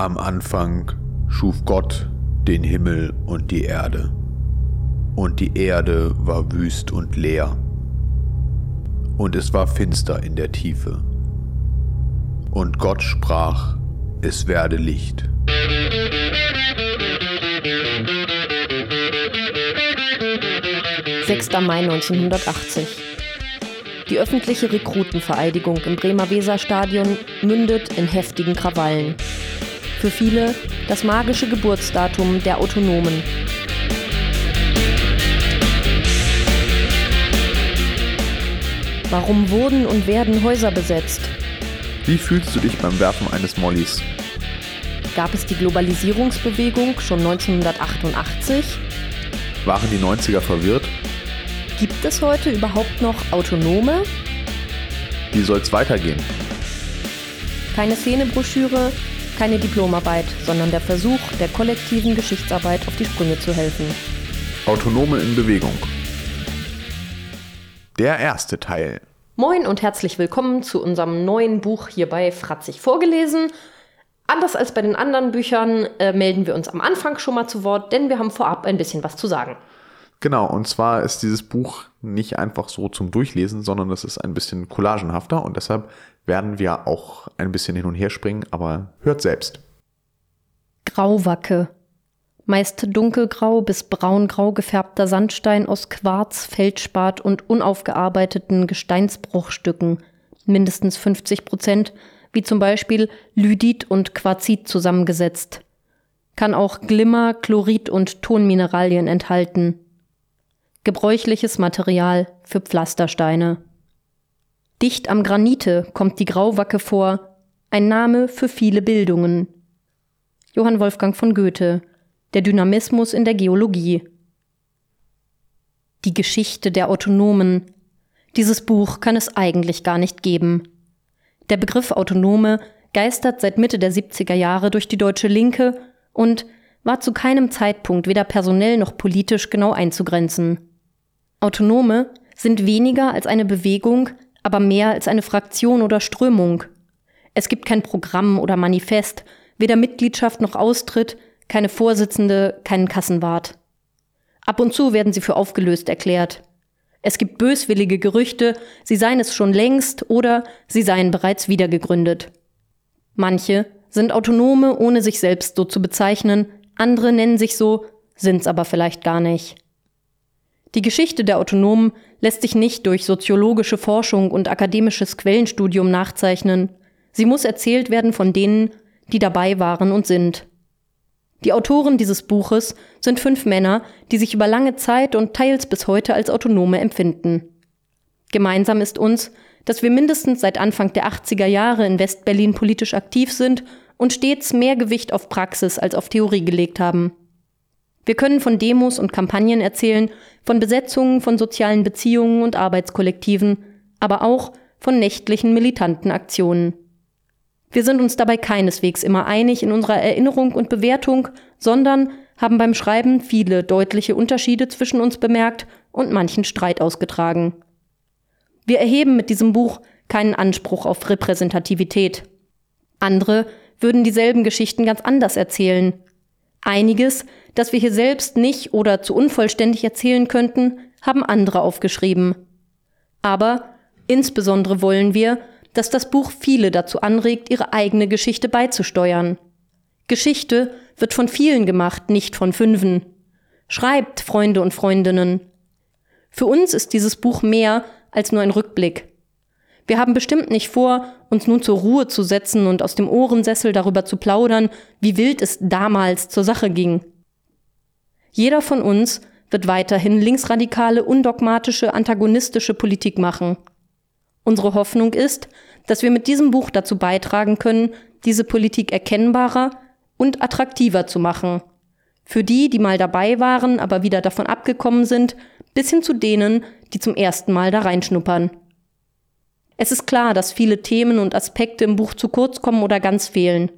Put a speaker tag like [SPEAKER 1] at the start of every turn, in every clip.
[SPEAKER 1] Am Anfang schuf Gott den Himmel und die Erde. Und die Erde war wüst und leer. Und es war finster in der Tiefe. Und Gott sprach, es werde Licht.
[SPEAKER 2] 6. Mai 1980. Die öffentliche Rekrutenvereidigung im Bremer Weserstadion mündet in heftigen Krawallen. Für viele das magische Geburtsdatum der Autonomen. Warum wurden und werden Häuser besetzt?
[SPEAKER 1] Wie fühlst du dich beim Werfen eines Mollys?
[SPEAKER 2] Gab es die Globalisierungsbewegung schon 1988?
[SPEAKER 1] Waren die 90er verwirrt?
[SPEAKER 2] Gibt es heute überhaupt noch Autonome?
[SPEAKER 1] Wie soll's weitergehen?
[SPEAKER 2] Keine Szenebroschüre, keine Diplomarbeit, sondern der Versuch der kollektiven Geschichtsarbeit auf die Sprünge zu helfen.
[SPEAKER 1] Autonome in Bewegung. Der erste Teil.
[SPEAKER 2] Moin und herzlich willkommen zu unserem neuen Buch hier bei Fratzig vorgelesen. Anders als bei den anderen Büchern äh, melden wir uns am Anfang schon mal zu Wort, denn wir haben vorab ein bisschen was zu sagen.
[SPEAKER 1] Genau, und zwar ist dieses Buch nicht einfach so zum Durchlesen, sondern es ist ein bisschen collagenhafter und deshalb werden wir auch ein bisschen hin und her springen, aber hört selbst.
[SPEAKER 2] Grauwacke. Meist dunkelgrau bis braungrau gefärbter Sandstein aus Quarz, Feldspat und unaufgearbeiteten Gesteinsbruchstücken, mindestens 50 Prozent, wie zum Beispiel Lydit und Quarzit zusammengesetzt. Kann auch Glimmer, Chlorid und Tonmineralien enthalten. Gebräuchliches Material für Pflastersteine. Dicht am Granite kommt die Grauwacke vor, ein Name für viele Bildungen. Johann Wolfgang von Goethe, Der Dynamismus in der Geologie. Die Geschichte der Autonomen. Dieses Buch kann es eigentlich gar nicht geben. Der Begriff Autonome geistert seit Mitte der 70er Jahre durch die deutsche Linke und war zu keinem Zeitpunkt weder personell noch politisch genau einzugrenzen. Autonome sind weniger als eine Bewegung, aber mehr als eine Fraktion oder Strömung. Es gibt kein Programm oder Manifest, weder Mitgliedschaft noch Austritt, keine Vorsitzende, keinen Kassenwart. Ab und zu werden sie für aufgelöst erklärt. Es gibt böswillige Gerüchte, sie seien es schon längst oder sie seien bereits wiedergegründet. Manche sind Autonome, ohne sich selbst so zu bezeichnen, andere nennen sich so, sind's aber vielleicht gar nicht. Die Geschichte der Autonomen lässt sich nicht durch soziologische Forschung und akademisches Quellenstudium nachzeichnen. Sie muss erzählt werden von denen, die dabei waren und sind. Die Autoren dieses Buches sind fünf Männer, die sich über lange Zeit und teils bis heute als Autonome empfinden. Gemeinsam ist uns, dass wir mindestens seit Anfang der 80er Jahre in Westberlin politisch aktiv sind und stets mehr Gewicht auf Praxis als auf Theorie gelegt haben. Wir können von Demos und Kampagnen erzählen, von Besetzungen von sozialen Beziehungen und Arbeitskollektiven, aber auch von nächtlichen militanten Aktionen. Wir sind uns dabei keineswegs immer einig in unserer Erinnerung und Bewertung, sondern haben beim Schreiben viele deutliche Unterschiede zwischen uns bemerkt und manchen Streit ausgetragen. Wir erheben mit diesem Buch keinen Anspruch auf Repräsentativität. Andere würden dieselben Geschichten ganz anders erzählen. Einiges, das wir hier selbst nicht oder zu unvollständig erzählen könnten, haben andere aufgeschrieben. Aber insbesondere wollen wir, dass das Buch viele dazu anregt, ihre eigene Geschichte beizusteuern. Geschichte wird von vielen gemacht, nicht von fünfen. Schreibt, Freunde und Freundinnen. Für uns ist dieses Buch mehr als nur ein Rückblick. Wir haben bestimmt nicht vor, uns nun zur Ruhe zu setzen und aus dem Ohrensessel darüber zu plaudern, wie wild es damals zur Sache ging. Jeder von uns wird weiterhin linksradikale, undogmatische, antagonistische Politik machen. Unsere Hoffnung ist, dass wir mit diesem Buch dazu beitragen können, diese Politik erkennbarer und attraktiver zu machen. Für die, die mal dabei waren, aber wieder davon abgekommen sind, bis hin zu denen, die zum ersten Mal da reinschnuppern. Es ist klar, dass viele Themen und Aspekte im Buch zu kurz kommen oder ganz fehlen.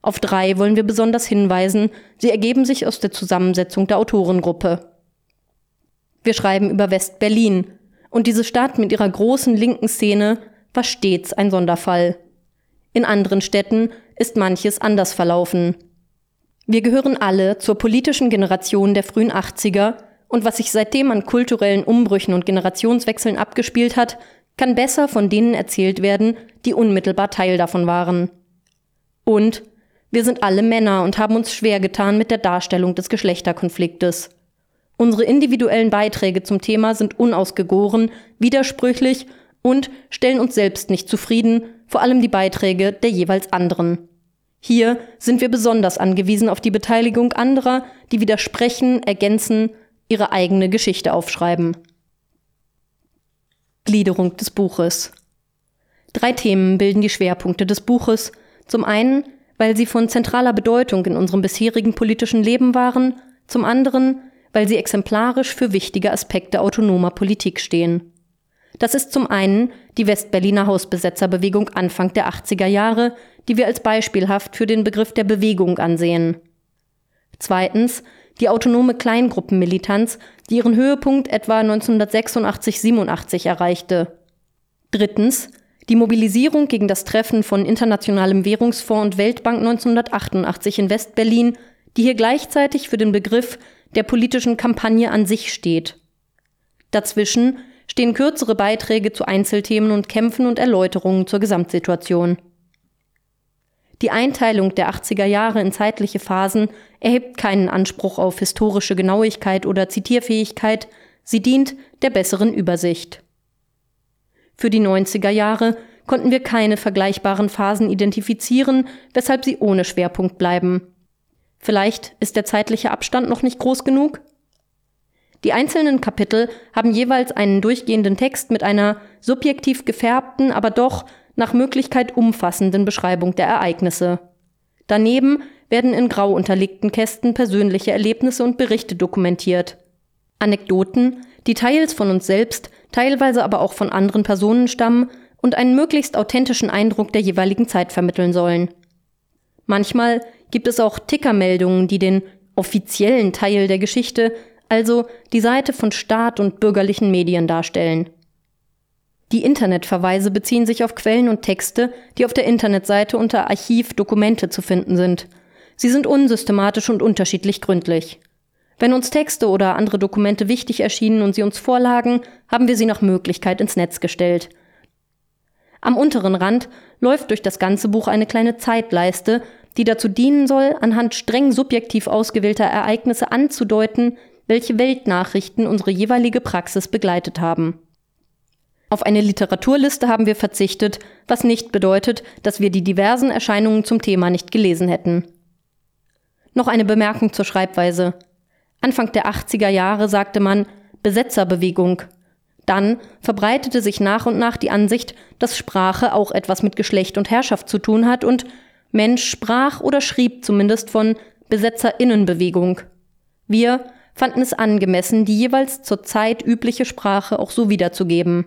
[SPEAKER 2] Auf drei wollen wir besonders hinweisen, sie ergeben sich aus der Zusammensetzung der Autorengruppe. Wir schreiben über West-Berlin, und diese Stadt mit ihrer großen linken Szene war stets ein Sonderfall. In anderen Städten ist manches anders verlaufen. Wir gehören alle zur politischen Generation der frühen 80er und was sich seitdem an kulturellen Umbrüchen und Generationswechseln abgespielt hat, kann besser von denen erzählt werden, die unmittelbar Teil davon waren. Und wir sind alle Männer und haben uns schwer getan mit der Darstellung des Geschlechterkonfliktes. Unsere individuellen Beiträge zum Thema sind unausgegoren, widersprüchlich und stellen uns selbst nicht zufrieden, vor allem die Beiträge der jeweils anderen. Hier sind wir besonders angewiesen auf die Beteiligung anderer, die widersprechen, ergänzen, ihre eigene Geschichte aufschreiben. Gliederung des Buches. Drei Themen bilden die Schwerpunkte des Buches. Zum einen, weil sie von zentraler Bedeutung in unserem bisherigen politischen Leben waren, zum anderen, weil sie exemplarisch für wichtige Aspekte autonomer Politik stehen. Das ist zum einen die Westberliner Hausbesetzerbewegung Anfang der 80er Jahre, die wir als beispielhaft für den Begriff der Bewegung ansehen. Zweitens die autonome Kleingruppenmilitanz, die ihren Höhepunkt etwa 1986-87 erreichte. Drittens die Mobilisierung gegen das Treffen von Internationalem Währungsfonds und Weltbank 1988 in Westberlin, die hier gleichzeitig für den Begriff der politischen Kampagne an sich steht. Dazwischen stehen kürzere Beiträge zu Einzelthemen und Kämpfen und Erläuterungen zur Gesamtsituation. Die Einteilung der 80er Jahre in zeitliche Phasen erhebt keinen Anspruch auf historische Genauigkeit oder Zitierfähigkeit, sie dient der besseren Übersicht. Für die 90er Jahre konnten wir keine vergleichbaren Phasen identifizieren, weshalb sie ohne Schwerpunkt bleiben. Vielleicht ist der zeitliche Abstand noch nicht groß genug? Die einzelnen Kapitel haben jeweils einen durchgehenden Text mit einer subjektiv gefärbten, aber doch nach Möglichkeit umfassenden Beschreibung der Ereignisse. Daneben werden in grau unterlegten Kästen persönliche Erlebnisse und Berichte dokumentiert. Anekdoten, die teils von uns selbst, teilweise aber auch von anderen Personen stammen und einen möglichst authentischen Eindruck der jeweiligen Zeit vermitteln sollen. Manchmal gibt es auch Tickermeldungen, die den offiziellen Teil der Geschichte also die Seite von Staat und bürgerlichen Medien darstellen. Die Internetverweise beziehen sich auf Quellen und Texte, die auf der Internetseite unter Archiv Dokumente zu finden sind. Sie sind unsystematisch und unterschiedlich gründlich. Wenn uns Texte oder andere Dokumente wichtig erschienen und sie uns vorlagen, haben wir sie nach Möglichkeit ins Netz gestellt. Am unteren Rand läuft durch das ganze Buch eine kleine Zeitleiste, die dazu dienen soll, anhand streng subjektiv ausgewählter Ereignisse anzudeuten, welche Weltnachrichten unsere jeweilige Praxis begleitet haben. Auf eine Literaturliste haben wir verzichtet, was nicht bedeutet, dass wir die diversen Erscheinungen zum Thema nicht gelesen hätten. Noch eine Bemerkung zur Schreibweise. Anfang der 80er Jahre sagte man Besetzerbewegung. Dann verbreitete sich nach und nach die Ansicht, dass Sprache auch etwas mit Geschlecht und Herrschaft zu tun hat und Mensch sprach oder schrieb zumindest von Besetzerinnenbewegung. Wir fanden es angemessen, die jeweils zur Zeit übliche Sprache auch so wiederzugeben.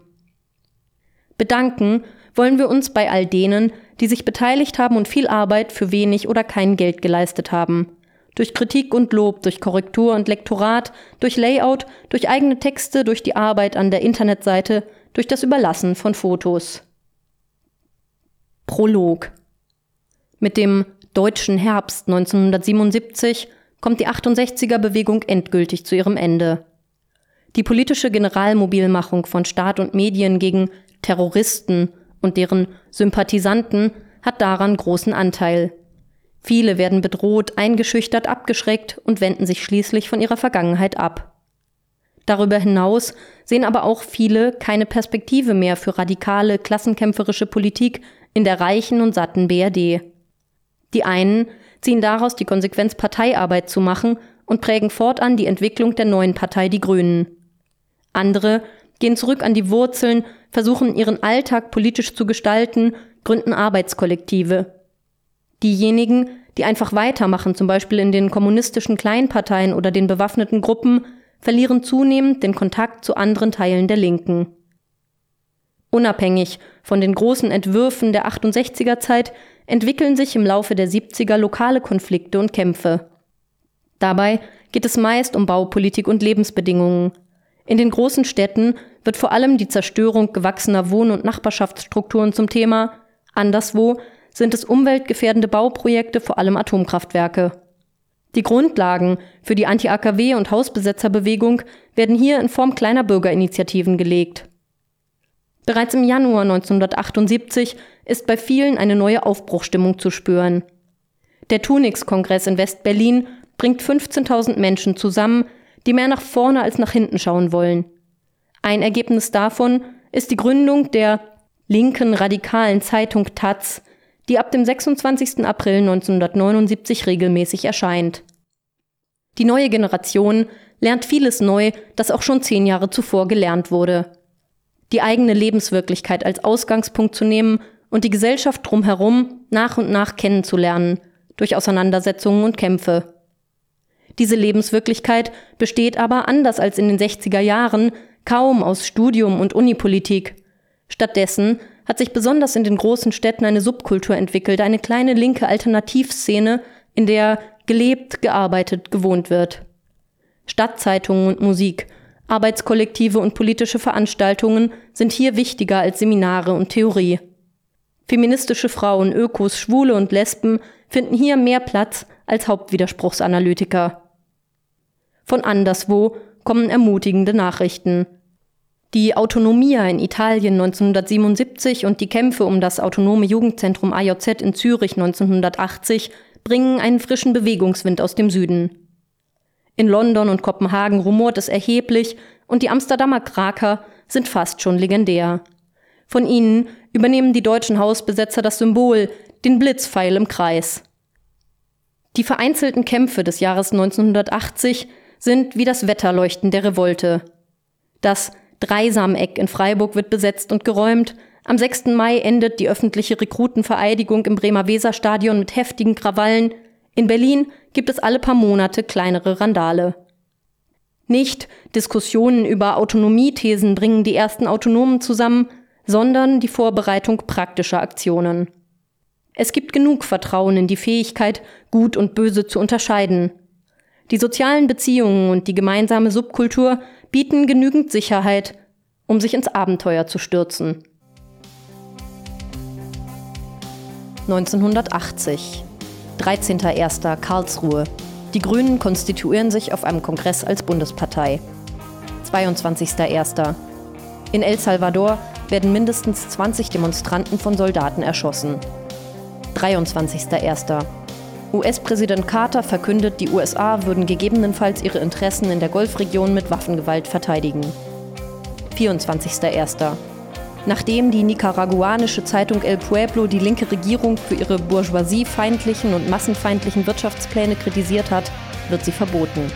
[SPEAKER 2] Bedanken wollen wir uns bei all denen, die sich beteiligt haben und viel Arbeit für wenig oder kein Geld geleistet haben. Durch Kritik und Lob, durch Korrektur und Lektorat, durch Layout, durch eigene Texte, durch die Arbeit an der Internetseite, durch das Überlassen von Fotos. Prolog Mit dem Deutschen Herbst 1977 kommt die 68er-Bewegung endgültig zu ihrem Ende. Die politische Generalmobilmachung von Staat und Medien gegen Terroristen und deren Sympathisanten hat daran großen Anteil. Viele werden bedroht, eingeschüchtert, abgeschreckt und wenden sich schließlich von ihrer Vergangenheit ab. Darüber hinaus sehen aber auch viele keine Perspektive mehr für radikale, klassenkämpferische Politik in der reichen und satten BRD. Die einen ziehen daraus die Konsequenz, Parteiarbeit zu machen und prägen fortan die Entwicklung der neuen Partei Die Grünen. Andere gehen zurück an die Wurzeln, versuchen ihren Alltag politisch zu gestalten, gründen Arbeitskollektive. Diejenigen, die einfach weitermachen, zum Beispiel in den kommunistischen Kleinparteien oder den bewaffneten Gruppen, verlieren zunehmend den Kontakt zu anderen Teilen der Linken. Unabhängig von den großen Entwürfen der 68er Zeit entwickeln sich im Laufe der 70er lokale Konflikte und Kämpfe. Dabei geht es meist um Baupolitik und Lebensbedingungen. In den großen Städten wird vor allem die Zerstörung gewachsener Wohn- und Nachbarschaftsstrukturen zum Thema, anderswo sind es umweltgefährdende Bauprojekte, vor allem Atomkraftwerke. Die Grundlagen für die Anti-AKW- und Hausbesetzerbewegung werden hier in Form kleiner Bürgerinitiativen gelegt. Bereits im Januar 1978 ist bei vielen eine neue Aufbruchstimmung zu spüren. Der Tunix-Kongress in West-Berlin bringt 15.000 Menschen zusammen, die mehr nach vorne als nach hinten schauen wollen. Ein Ergebnis davon ist die Gründung der linken radikalen Zeitung Taz, die ab dem 26. April 1979 regelmäßig erscheint. Die neue Generation lernt vieles neu, das auch schon zehn Jahre zuvor gelernt wurde. Die eigene Lebenswirklichkeit als Ausgangspunkt zu nehmen und die Gesellschaft drumherum nach und nach kennenzulernen, durch Auseinandersetzungen und Kämpfe. Diese Lebenswirklichkeit besteht aber anders als in den 60er Jahren kaum aus Studium und Unipolitik. Stattdessen hat sich besonders in den großen Städten eine Subkultur entwickelt, eine kleine linke Alternativszene, in der gelebt, gearbeitet, gewohnt wird. Stadtzeitungen und Musik, Arbeitskollektive und politische Veranstaltungen sind hier wichtiger als Seminare und Theorie. Feministische Frauen, Ökos, Schwule und Lesben finden hier mehr Platz als Hauptwiderspruchsanalytiker. Von anderswo kommen ermutigende Nachrichten. Die Autonomia in Italien 1977 und die Kämpfe um das autonome Jugendzentrum AJZ in Zürich 1980 bringen einen frischen Bewegungswind aus dem Süden. In London und Kopenhagen rumort es erheblich und die Amsterdamer Kraker sind fast schon legendär. Von ihnen übernehmen die deutschen Hausbesetzer das Symbol, den Blitzpfeil im Kreis. Die vereinzelten Kämpfe des Jahres 1980 sind wie das Wetterleuchten der Revolte. Das Dreisameck in Freiburg wird besetzt und geräumt. Am 6. Mai endet die öffentliche Rekrutenvereidigung im Bremer Weserstadion mit heftigen Krawallen. In Berlin gibt es alle paar Monate kleinere Randale. Nicht Diskussionen über Autonomiethesen bringen die ersten Autonomen zusammen, sondern die Vorbereitung praktischer Aktionen. Es gibt genug Vertrauen in die Fähigkeit, Gut und Böse zu unterscheiden. Die sozialen Beziehungen und die gemeinsame Subkultur bieten genügend Sicherheit, um sich ins Abenteuer zu stürzen. 1980 13.01. Karlsruhe. Die Grünen konstituieren sich auf einem Kongress als Bundespartei. 22.01. In El Salvador werden mindestens 20 Demonstranten von Soldaten erschossen. 23.01. US-Präsident Carter verkündet, die USA würden gegebenenfalls ihre Interessen in der Golfregion mit Waffengewalt verteidigen. 24.01. Nachdem die nicaraguanische Zeitung El Pueblo die linke Regierung für ihre bourgeoisiefeindlichen und massenfeindlichen Wirtschaftspläne kritisiert hat, wird sie verboten.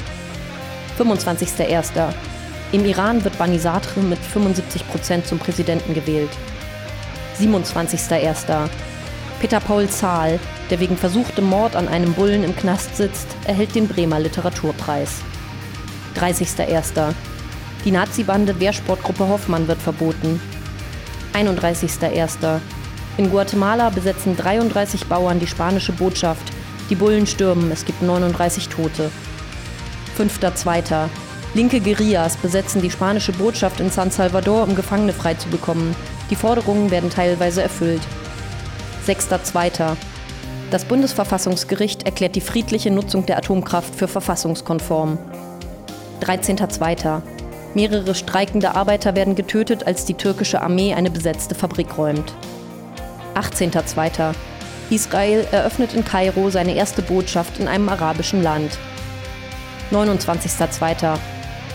[SPEAKER 2] 25.01. Im Iran wird Bani Sadr mit 75 Prozent zum Präsidenten gewählt. 27.01. Peter Paul Zahl, der wegen versuchtem Mord an einem Bullen im Knast sitzt, erhält den Bremer Literaturpreis. 30.01. Die Nazi-Bande Wehrsportgruppe Hoffmann wird verboten. 31.01. In Guatemala besetzen 33 Bauern die spanische Botschaft. Die Bullen stürmen, es gibt 39 Tote. 5.02. Linke Guerillas besetzen die spanische Botschaft in San Salvador, um Gefangene freizubekommen. Die Forderungen werden teilweise erfüllt. 6.2. Das Bundesverfassungsgericht erklärt die friedliche Nutzung der Atomkraft für verfassungskonform. 13.2. Mehrere streikende Arbeiter werden getötet, als die türkische Armee eine besetzte Fabrik räumt. 18.2. Israel eröffnet in Kairo seine erste Botschaft in einem arabischen Land. 29.2.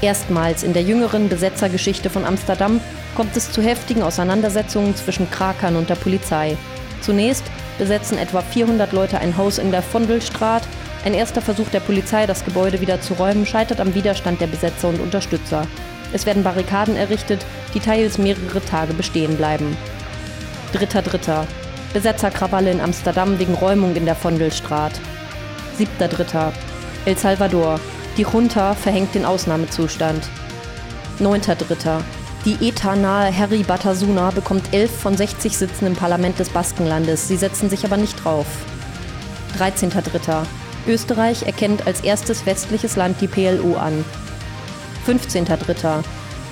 [SPEAKER 2] Erstmals in der jüngeren Besetzergeschichte von Amsterdam kommt es zu heftigen Auseinandersetzungen zwischen Krakern und der Polizei. Zunächst besetzen etwa 400 Leute ein Haus in der Vondelstraat. Ein erster Versuch der Polizei, das Gebäude wieder zu räumen, scheitert am Widerstand der Besetzer und Unterstützer. Es werden Barrikaden errichtet, die teils mehrere Tage bestehen bleiben. Dritter Dritter. Besetzerkrawalle in Amsterdam wegen Räumung in der Vondelstraat. Siebter Dritter. El Salvador. Die Junta verhängt den Ausnahmezustand. Neunter Dritter. Die ETA-nahe Harry Batasuna bekommt 11 von 60 Sitzen im Parlament des Baskenlandes. Sie setzen sich aber nicht drauf. 13.3. Österreich erkennt als erstes westliches Land die PLO an. 15.3.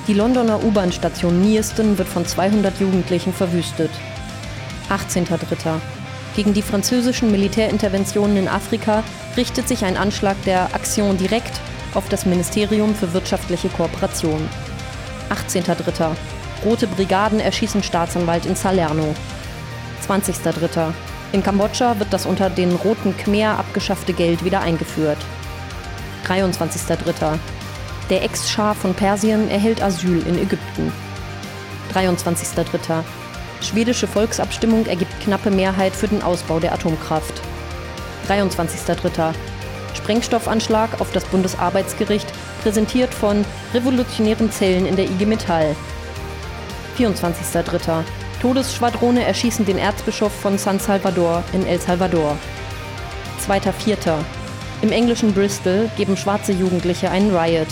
[SPEAKER 2] Die Londoner U-Bahn-Station Nierston wird von 200 Jugendlichen verwüstet. 18.3. gegen die französischen Militärinterventionen in Afrika richtet sich ein Anschlag der Action Direct auf das Ministerium für wirtschaftliche Kooperation. 18.03. Rote Brigaden erschießen Staatsanwalt in Salerno. 20.03. In Kambodscha wird das unter den Roten Khmer abgeschaffte Geld wieder eingeführt. 23.03. Der Ex-Schah von Persien erhält Asyl in Ägypten. 23.03. Schwedische Volksabstimmung ergibt knappe Mehrheit für den Ausbau der Atomkraft. 23.03. Sprengstoffanschlag auf das Bundesarbeitsgericht, präsentiert von revolutionären Zellen in der IG Metall. 24.03. Todesschwadrone erschießen den Erzbischof von San Salvador in El Salvador. 2.04. Im englischen Bristol geben schwarze Jugendliche einen Riot.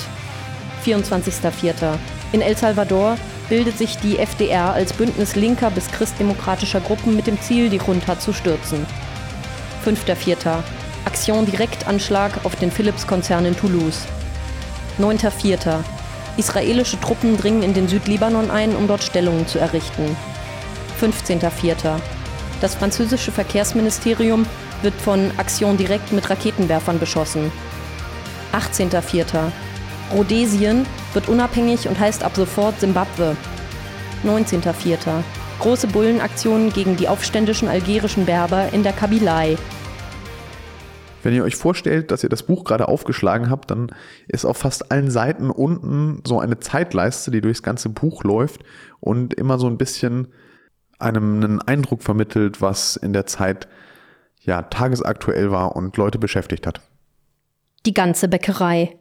[SPEAKER 2] 24.04. In El Salvador bildet sich die FDR als Bündnis linker bis christdemokratischer Gruppen mit dem Ziel, die Junta zu stürzen. 5.4. Aktion Direktanschlag auf den Philips-Konzern in Toulouse. 9.4. Israelische Truppen dringen in den Südlibanon ein, um dort Stellungen zu errichten. 15.4. Das französische Verkehrsministerium wird von Aktion Direkt mit Raketenwerfern beschossen. 18.4. Rhodesien wird unabhängig und heißt ab sofort Simbabwe. 19.04. Große Bullenaktionen gegen die aufständischen algerischen Berber in der Kabylei.
[SPEAKER 1] Wenn ihr euch vorstellt, dass ihr das Buch gerade aufgeschlagen habt, dann ist auf fast allen Seiten unten so eine Zeitleiste, die durchs ganze Buch läuft und immer so ein bisschen einem einen Eindruck vermittelt, was in der Zeit ja tagesaktuell war und Leute beschäftigt hat.
[SPEAKER 2] Die ganze Bäckerei.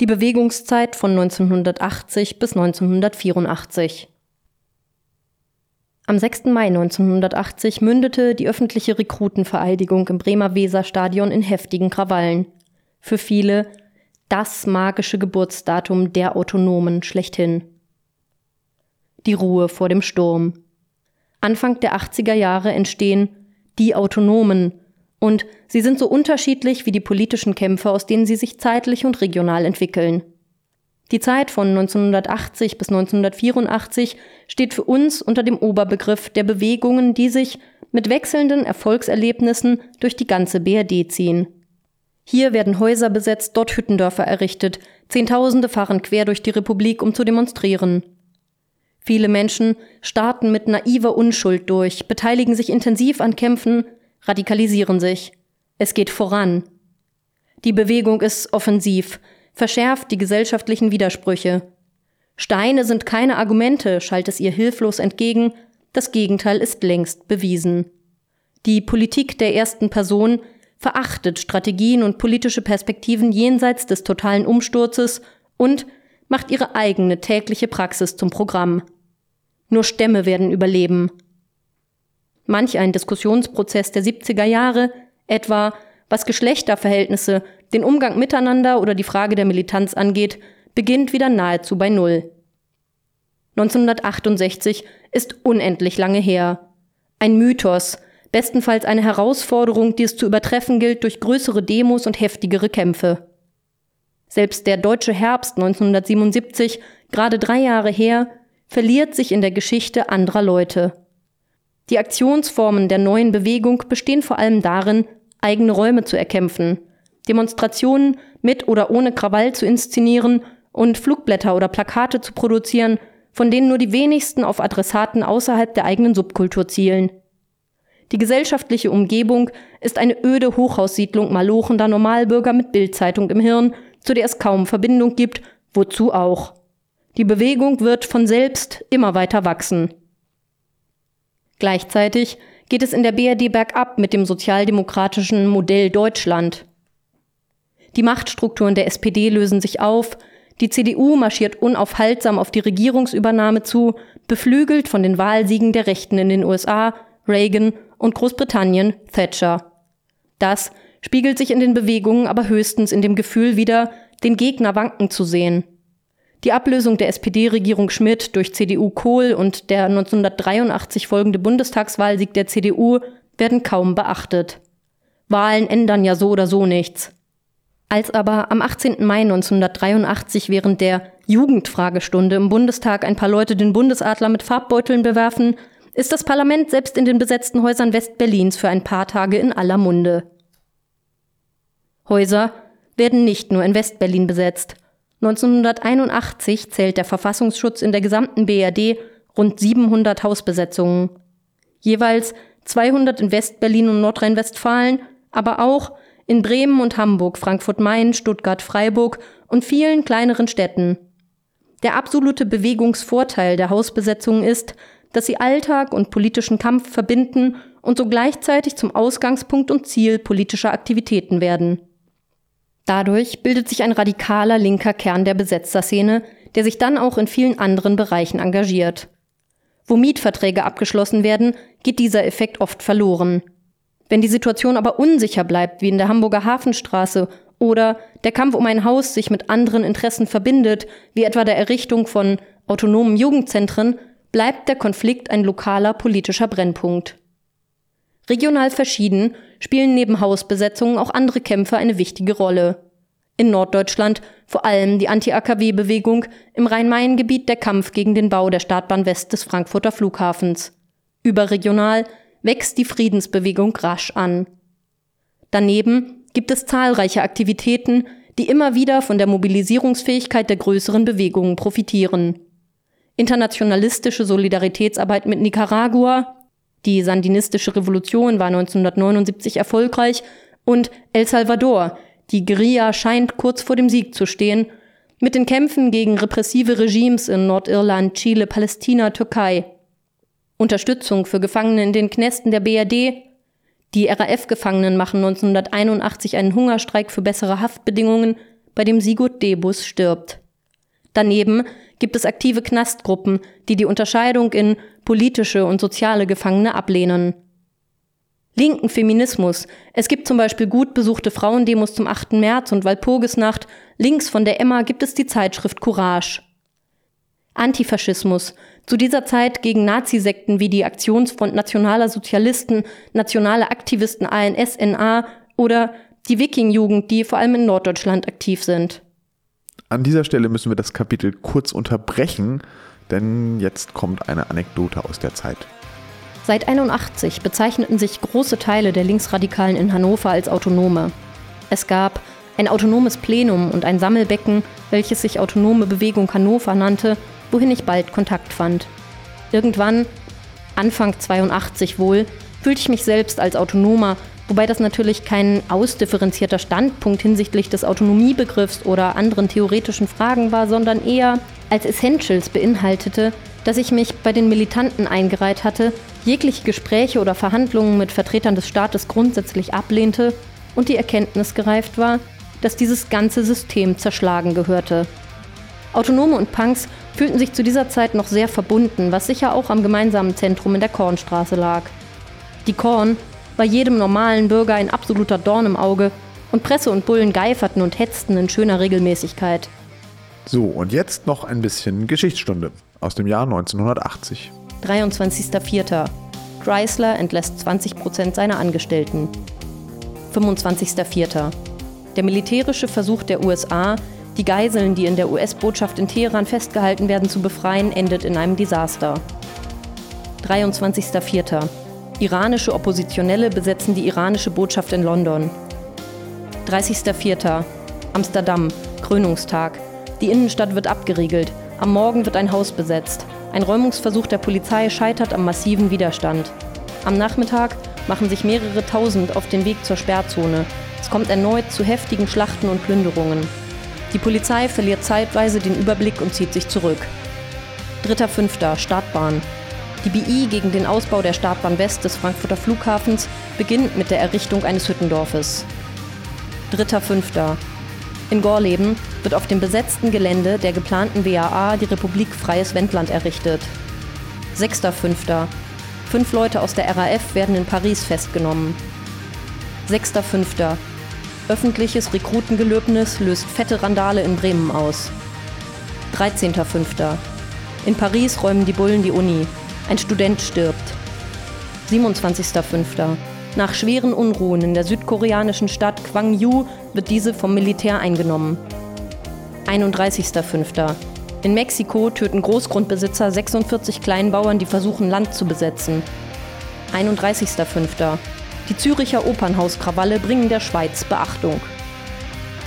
[SPEAKER 2] Die Bewegungszeit von 1980 bis 1984. Am 6. Mai 1980 mündete die öffentliche Rekrutenvereidigung im Bremer Weserstadion in heftigen Krawallen. Für viele das magische Geburtsdatum der Autonomen schlechthin. Die Ruhe vor dem Sturm. Anfang der 80er Jahre entstehen die Autonomen und sie sind so unterschiedlich wie die politischen Kämpfe, aus denen sie sich zeitlich und regional entwickeln. Die Zeit von 1980 bis 1984 steht für uns unter dem Oberbegriff der Bewegungen, die sich mit wechselnden Erfolgserlebnissen durch die ganze BRD ziehen. Hier werden Häuser besetzt, dort Hüttendörfer errichtet, Zehntausende fahren quer durch die Republik, um zu demonstrieren. Viele Menschen starten mit naiver Unschuld durch, beteiligen sich intensiv an Kämpfen, radikalisieren sich. Es geht voran. Die Bewegung ist offensiv, verschärft die gesellschaftlichen Widersprüche. Steine sind keine Argumente, schallt es ihr hilflos entgegen, das Gegenteil ist längst bewiesen. Die Politik der ersten Person verachtet Strategien und politische Perspektiven jenseits des totalen Umsturzes und macht ihre eigene tägliche Praxis zum Programm. Nur Stämme werden überleben, Manch ein Diskussionsprozess der 70er Jahre, etwa was Geschlechterverhältnisse, den Umgang miteinander oder die Frage der Militanz angeht, beginnt wieder nahezu bei Null. 1968 ist unendlich lange her. Ein Mythos, bestenfalls eine Herausforderung, die es zu übertreffen gilt durch größere Demos und heftigere Kämpfe. Selbst der deutsche Herbst 1977, gerade drei Jahre her, verliert sich in der Geschichte anderer Leute. Die Aktionsformen der neuen Bewegung bestehen vor allem darin, eigene Räume zu erkämpfen, Demonstrationen mit oder ohne Krawall zu inszenieren und Flugblätter oder Plakate zu produzieren, von denen nur die wenigsten auf Adressaten außerhalb der eigenen Subkultur zielen. Die gesellschaftliche Umgebung ist eine öde Hochhaussiedlung malochender Normalbürger mit Bildzeitung im Hirn, zu der es kaum Verbindung gibt, wozu auch. Die Bewegung wird von selbst immer weiter wachsen. Gleichzeitig geht es in der BRD bergab mit dem sozialdemokratischen Modell Deutschland. Die Machtstrukturen der SPD lösen sich auf, die CDU marschiert unaufhaltsam auf die Regierungsübernahme zu, beflügelt von den Wahlsiegen der Rechten in den USA, Reagan und Großbritannien, Thatcher. Das spiegelt sich in den Bewegungen aber höchstens in dem Gefühl wider, den Gegner wanken zu sehen. Die Ablösung der SPD-Regierung Schmidt durch CDU Kohl und der 1983 folgende Bundestagswahlsieg der CDU werden kaum beachtet. Wahlen ändern ja so oder so nichts. Als aber am 18. Mai 1983 während der Jugendfragestunde im Bundestag ein paar Leute den Bundesadler mit Farbbeuteln bewerfen, ist das Parlament selbst in den besetzten Häusern Westberlins für ein paar Tage in aller Munde. Häuser werden nicht nur in Westberlin besetzt. 1981 zählt der Verfassungsschutz in der gesamten BRD rund 700 Hausbesetzungen. Jeweils 200 in Westberlin und Nordrhein-Westfalen, aber auch in Bremen und Hamburg, Frankfurt-Main, Stuttgart, Freiburg und vielen kleineren Städten. Der absolute Bewegungsvorteil der Hausbesetzungen ist, dass sie Alltag und politischen Kampf verbinden und so gleichzeitig zum Ausgangspunkt und Ziel politischer Aktivitäten werden. Dadurch bildet sich ein radikaler linker Kern der Besetzerszene, der sich dann auch in vielen anderen Bereichen engagiert. Wo Mietverträge abgeschlossen werden, geht dieser Effekt oft verloren. Wenn die Situation aber unsicher bleibt, wie in der Hamburger Hafenstraße, oder der Kampf um ein Haus sich mit anderen Interessen verbindet, wie etwa der Errichtung von autonomen Jugendzentren, bleibt der Konflikt ein lokaler politischer Brennpunkt. Regional verschieden spielen neben Hausbesetzungen auch andere Kämpfe eine wichtige Rolle. In Norddeutschland vor allem die Anti-AKW-Bewegung, im Rhein-Main-Gebiet der Kampf gegen den Bau der Startbahn West des Frankfurter Flughafens. Überregional wächst die Friedensbewegung rasch an. Daneben gibt es zahlreiche Aktivitäten, die immer wieder von der Mobilisierungsfähigkeit der größeren Bewegungen profitieren. Internationalistische Solidaritätsarbeit mit Nicaragua, die sandinistische Revolution war 1979 erfolgreich und El Salvador, die Guerilla scheint kurz vor dem Sieg zu stehen, mit den Kämpfen gegen repressive Regimes in Nordirland, Chile, Palästina, Türkei. Unterstützung für Gefangene in den Knästen der BRD. Die RAF-Gefangenen machen 1981 einen Hungerstreik für bessere Haftbedingungen, bei dem Sigurd Debus stirbt. Daneben gibt es aktive Knastgruppen, die die Unterscheidung in politische und soziale Gefangene ablehnen. Linken Feminismus. Es gibt zum Beispiel gut besuchte Frauendemos zum 8. März und Walpurgisnacht. Links von der Emma gibt es die Zeitschrift Courage. Antifaschismus. Zu dieser Zeit gegen Nazisekten wie die Aktionsfront Nationaler Sozialisten, Nationale Aktivisten ANS, NA oder die Wiking-Jugend, die vor allem in Norddeutschland aktiv sind.
[SPEAKER 1] An dieser Stelle müssen wir das Kapitel kurz unterbrechen, denn jetzt kommt eine Anekdote aus der Zeit.
[SPEAKER 2] Seit 81 bezeichneten sich große Teile der Linksradikalen in Hannover als Autonome. Es gab ein autonomes Plenum und ein Sammelbecken, welches sich Autonome Bewegung Hannover nannte, wohin ich bald Kontakt fand. Irgendwann, Anfang 82 wohl, fühlte ich mich selbst als Autonomer wobei das natürlich kein ausdifferenzierter Standpunkt hinsichtlich des Autonomiebegriffs oder anderen theoretischen Fragen war, sondern eher als Essentials beinhaltete, dass ich mich bei den Militanten eingereiht hatte, jegliche Gespräche oder Verhandlungen mit Vertretern des Staates grundsätzlich ablehnte und die Erkenntnis gereift war, dass dieses ganze System zerschlagen gehörte. Autonome und Punks fühlten sich zu dieser Zeit noch sehr verbunden, was sicher auch am gemeinsamen Zentrum in der Kornstraße lag. Die Korn war jedem normalen Bürger ein absoluter Dorn im Auge und Presse und Bullen geiferten und hetzten in schöner Regelmäßigkeit.
[SPEAKER 1] So, und jetzt noch ein bisschen Geschichtsstunde aus dem Jahr 1980.
[SPEAKER 2] 23.04. Chrysler entlässt 20 Prozent seiner Angestellten. 25.04. Der militärische Versuch der USA, die Geiseln, die in der US-Botschaft in Teheran festgehalten werden, zu befreien, endet in einem Desaster. 23.04. Iranische Oppositionelle besetzen die iranische Botschaft in London. 30.04. Amsterdam, Krönungstag. Die Innenstadt wird abgeriegelt. Am Morgen wird ein Haus besetzt. Ein Räumungsversuch der Polizei scheitert am massiven Widerstand. Am Nachmittag machen sich mehrere Tausend auf den Weg zur Sperrzone. Es kommt erneut zu heftigen Schlachten und Plünderungen. Die Polizei verliert zeitweise den Überblick und zieht sich zurück. 3.5. Startbahn. Die BI gegen den Ausbau der Startbahn West des Frankfurter Flughafens beginnt mit der Errichtung eines Hüttendorfes. 3.5. In Gorleben wird auf dem besetzten Gelände der geplanten WAA die Republik Freies Wendland errichtet. 6.5. Fünf Leute aus der RAF werden in Paris festgenommen. 6.5. Öffentliches Rekrutengelöbnis löst fette Randale in Bremen aus. 13.5. In Paris räumen die Bullen die Uni. Ein Student stirbt. 27.05. Nach schweren Unruhen in der südkoreanischen Stadt Gwangju wird diese vom Militär eingenommen. 31.05. In Mexiko töten Großgrundbesitzer 46 Kleinbauern, die versuchen, Land zu besetzen. 31.05. Die Züricher Opernhauskrawalle bringen der Schweiz Beachtung.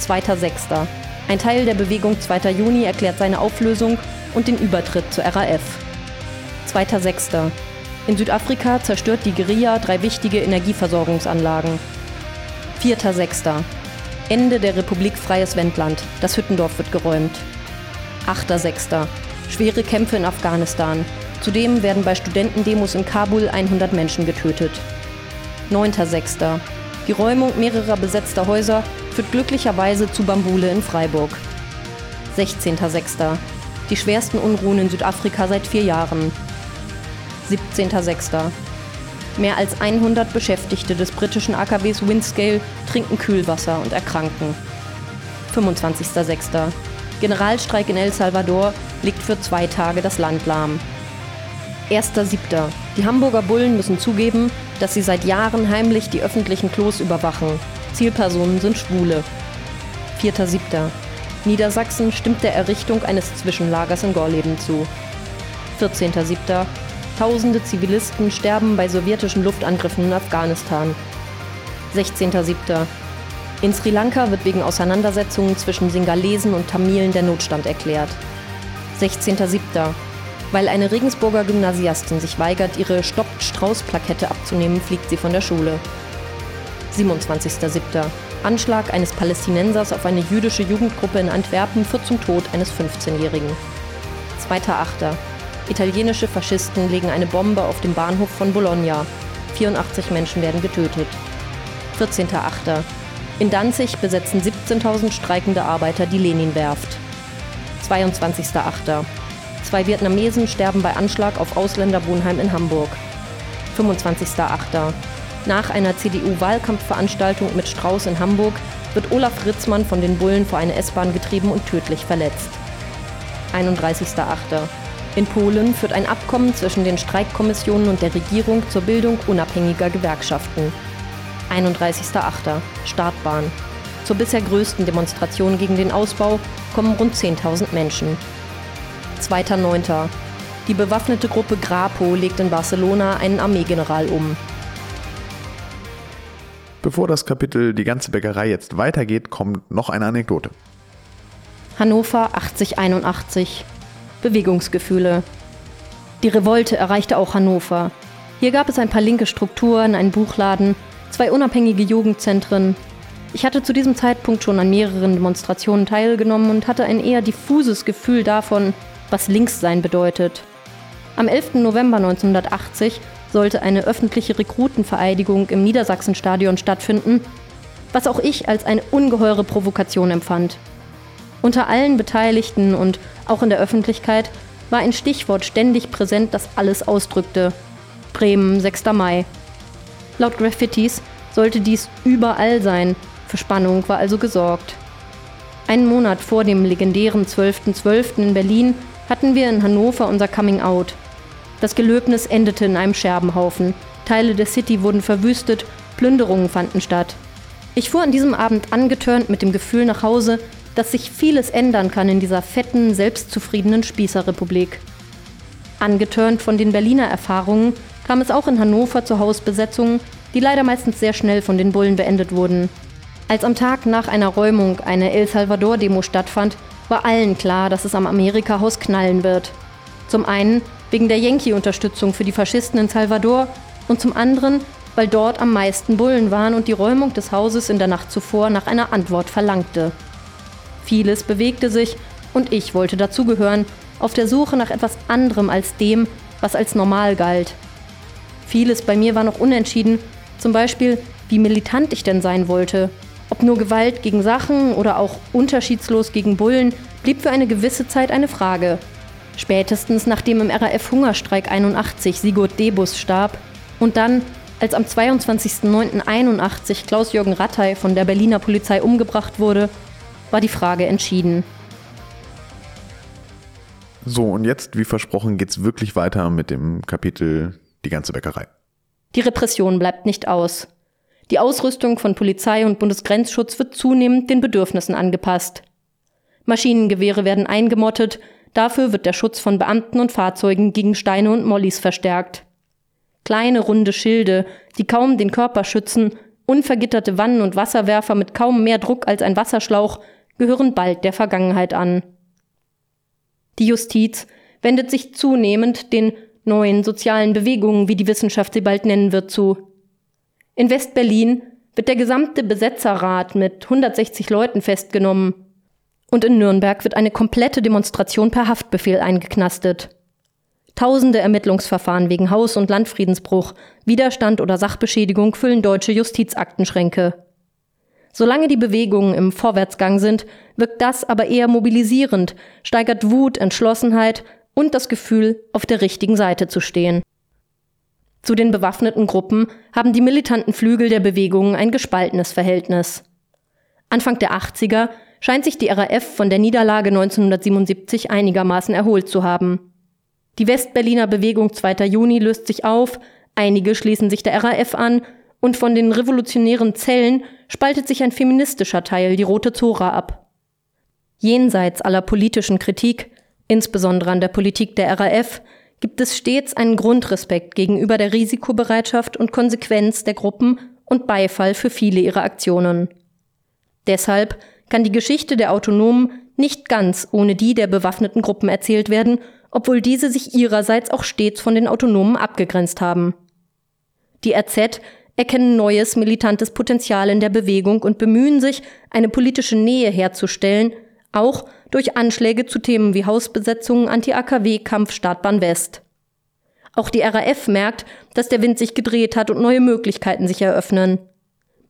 [SPEAKER 2] 2.06. Ein Teil der Bewegung 2. Juni erklärt seine Auflösung und den Übertritt zur RAF. 2.06. In Südafrika zerstört die Guerilla drei wichtige Energieversorgungsanlagen. 4.06. Ende der Republik Freies Wendland. Das Hüttendorf wird geräumt. 8.06. Schwere Kämpfe in Afghanistan. Zudem werden bei Studentendemos in Kabul 100 Menschen getötet. 9.06. Die Räumung mehrerer besetzter Häuser führt glücklicherweise zu Bambule in Freiburg. 16.06. Die schwersten Unruhen in Südafrika seit vier Jahren. 17.06. Mehr als 100 Beschäftigte des britischen AKWs Windscale trinken Kühlwasser und erkranken. 25.06. Generalstreik in El Salvador legt für zwei Tage das Land lahm. 1.7. Die Hamburger Bullen müssen zugeben, dass sie seit Jahren heimlich die öffentlichen Klos überwachen. Zielpersonen sind Schwule. 4.7. Niedersachsen stimmt der Errichtung eines Zwischenlagers in Gorleben zu. 14.7. Tausende Zivilisten sterben bei sowjetischen Luftangriffen in Afghanistan. 16.7. In Sri Lanka wird wegen Auseinandersetzungen zwischen Singalesen und Tamilen der Notstand erklärt. 16.7. Weil eine Regensburger Gymnasiastin sich weigert, ihre Stoppt-Strauß-Plakette abzunehmen, fliegt sie von der Schule. 27.7. Anschlag eines Palästinensers auf eine jüdische Jugendgruppe in Antwerpen führt zum Tod eines 15-Jährigen. 2.8. Italienische Faschisten legen eine Bombe auf dem Bahnhof von Bologna. 84 Menschen werden getötet. 14.8. In Danzig besetzen 17.000 streikende Arbeiter die Leninwerft. 22.8. Zwei Vietnamesen sterben bei Anschlag auf Ausländerwohnheim in Hamburg. 25.8. Nach einer CDU-Wahlkampfveranstaltung mit Strauß in Hamburg wird Olaf Ritzmann von den Bullen vor eine S-Bahn getrieben und tödlich verletzt. 31.8. In Polen führt ein Abkommen zwischen den Streikkommissionen und der Regierung zur Bildung unabhängiger Gewerkschaften. 31.8. Startbahn. Zur bisher größten Demonstration gegen den Ausbau kommen rund 10.000 Menschen. 2.9. Die bewaffnete Gruppe Grapo legt in Barcelona einen Armeegeneral um.
[SPEAKER 1] Bevor das Kapitel Die ganze Bäckerei jetzt weitergeht, kommt noch eine Anekdote.
[SPEAKER 2] Hannover 8081 Bewegungsgefühle. Die Revolte erreichte auch Hannover. Hier gab es ein paar linke Strukturen, einen Buchladen, zwei unabhängige Jugendzentren. Ich hatte zu diesem Zeitpunkt schon an mehreren Demonstrationen teilgenommen und hatte ein eher diffuses Gefühl davon, was links sein bedeutet. Am 11. November 1980 sollte eine öffentliche Rekrutenvereidigung im Niedersachsenstadion stattfinden, was auch ich als eine ungeheure Provokation empfand. Unter allen Beteiligten und auch in der Öffentlichkeit war ein Stichwort ständig präsent, das alles ausdrückte. Bremen, 6. Mai. Laut Graffitis sollte dies überall sein, für Spannung war also gesorgt. Einen Monat vor dem legendären 12.12. .12. in Berlin hatten wir in Hannover unser Coming Out. Das Gelöbnis endete in einem Scherbenhaufen. Teile der City wurden verwüstet, Plünderungen fanden statt. Ich fuhr an diesem Abend angetörnt mit dem Gefühl nach Hause, dass sich vieles ändern kann in dieser fetten, selbstzufriedenen Spießerrepublik. Angetörnt von den Berliner Erfahrungen kam es auch in Hannover zu Hausbesetzungen, die leider meistens sehr schnell von den Bullen beendet wurden. Als am Tag nach einer Räumung eine El Salvador-Demo stattfand, war allen klar, dass es am Amerika-Haus knallen wird. Zum einen wegen der Yankee-Unterstützung für die Faschisten in Salvador und zum anderen, weil dort am meisten Bullen waren und die Räumung des Hauses in der Nacht zuvor nach einer Antwort verlangte. Vieles bewegte sich und ich wollte dazugehören, auf der Suche nach etwas anderem als dem, was als normal galt. Vieles bei mir war noch unentschieden, zum Beispiel, wie militant ich denn sein wollte. Ob nur Gewalt gegen Sachen oder auch unterschiedslos gegen Bullen, blieb für eine gewisse Zeit eine Frage. Spätestens nachdem im RAF Hungerstreik 81 Sigurd Debus starb und dann, als am 22.09.81 Klaus-Jürgen Rattay von der Berliner Polizei umgebracht wurde, war die Frage entschieden.
[SPEAKER 1] So, und jetzt, wie versprochen, geht's wirklich weiter mit dem Kapitel Die ganze Bäckerei.
[SPEAKER 2] Die Repression bleibt nicht aus. Die Ausrüstung von Polizei und Bundesgrenzschutz wird zunehmend den Bedürfnissen angepasst. Maschinengewehre werden eingemottet, Dafür wird der Schutz von Beamten und Fahrzeugen gegen Steine und Mollis verstärkt. Kleine runde Schilde, die kaum den Körper schützen, unvergitterte Wannen- und Wasserwerfer mit kaum mehr Druck als ein Wasserschlauch, gehören bald der Vergangenheit an. Die Justiz wendet sich zunehmend den neuen sozialen Bewegungen, wie die Wissenschaft sie bald nennen wird, zu. In West-Berlin wird der gesamte Besetzerrat mit 160 Leuten festgenommen. Und in Nürnberg wird eine komplette Demonstration per Haftbefehl eingeknastet. Tausende Ermittlungsverfahren wegen Haus- und Landfriedensbruch, Widerstand oder Sachbeschädigung füllen deutsche Justizaktenschränke. Solange die Bewegungen im Vorwärtsgang sind, wirkt das aber eher mobilisierend, steigert Wut, Entschlossenheit und das Gefühl, auf der richtigen Seite zu stehen. Zu den bewaffneten Gruppen haben die militanten Flügel der Bewegungen ein gespaltenes Verhältnis. Anfang der 80er scheint sich die RAF von der Niederlage 1977 einigermaßen erholt zu haben. Die Westberliner Bewegung 2. Juni löst sich auf, einige schließen sich der RAF an und von den revolutionären Zellen spaltet sich ein feministischer Teil, die Rote Zora, ab. Jenseits aller politischen Kritik, insbesondere an der Politik der RAF, gibt es stets einen Grundrespekt gegenüber der Risikobereitschaft und Konsequenz der Gruppen und Beifall für viele ihrer Aktionen. Deshalb kann die Geschichte der Autonomen nicht ganz ohne die der bewaffneten Gruppen erzählt werden, obwohl diese sich ihrerseits auch stets von den Autonomen abgegrenzt haben. Die RZ erkennen neues militantes Potenzial in der Bewegung und bemühen sich, eine politische Nähe herzustellen, auch durch Anschläge zu Themen wie Hausbesetzungen, Anti-AKW, Kampf Startbahn West. Auch die RAF merkt, dass der Wind sich gedreht hat und neue Möglichkeiten sich eröffnen.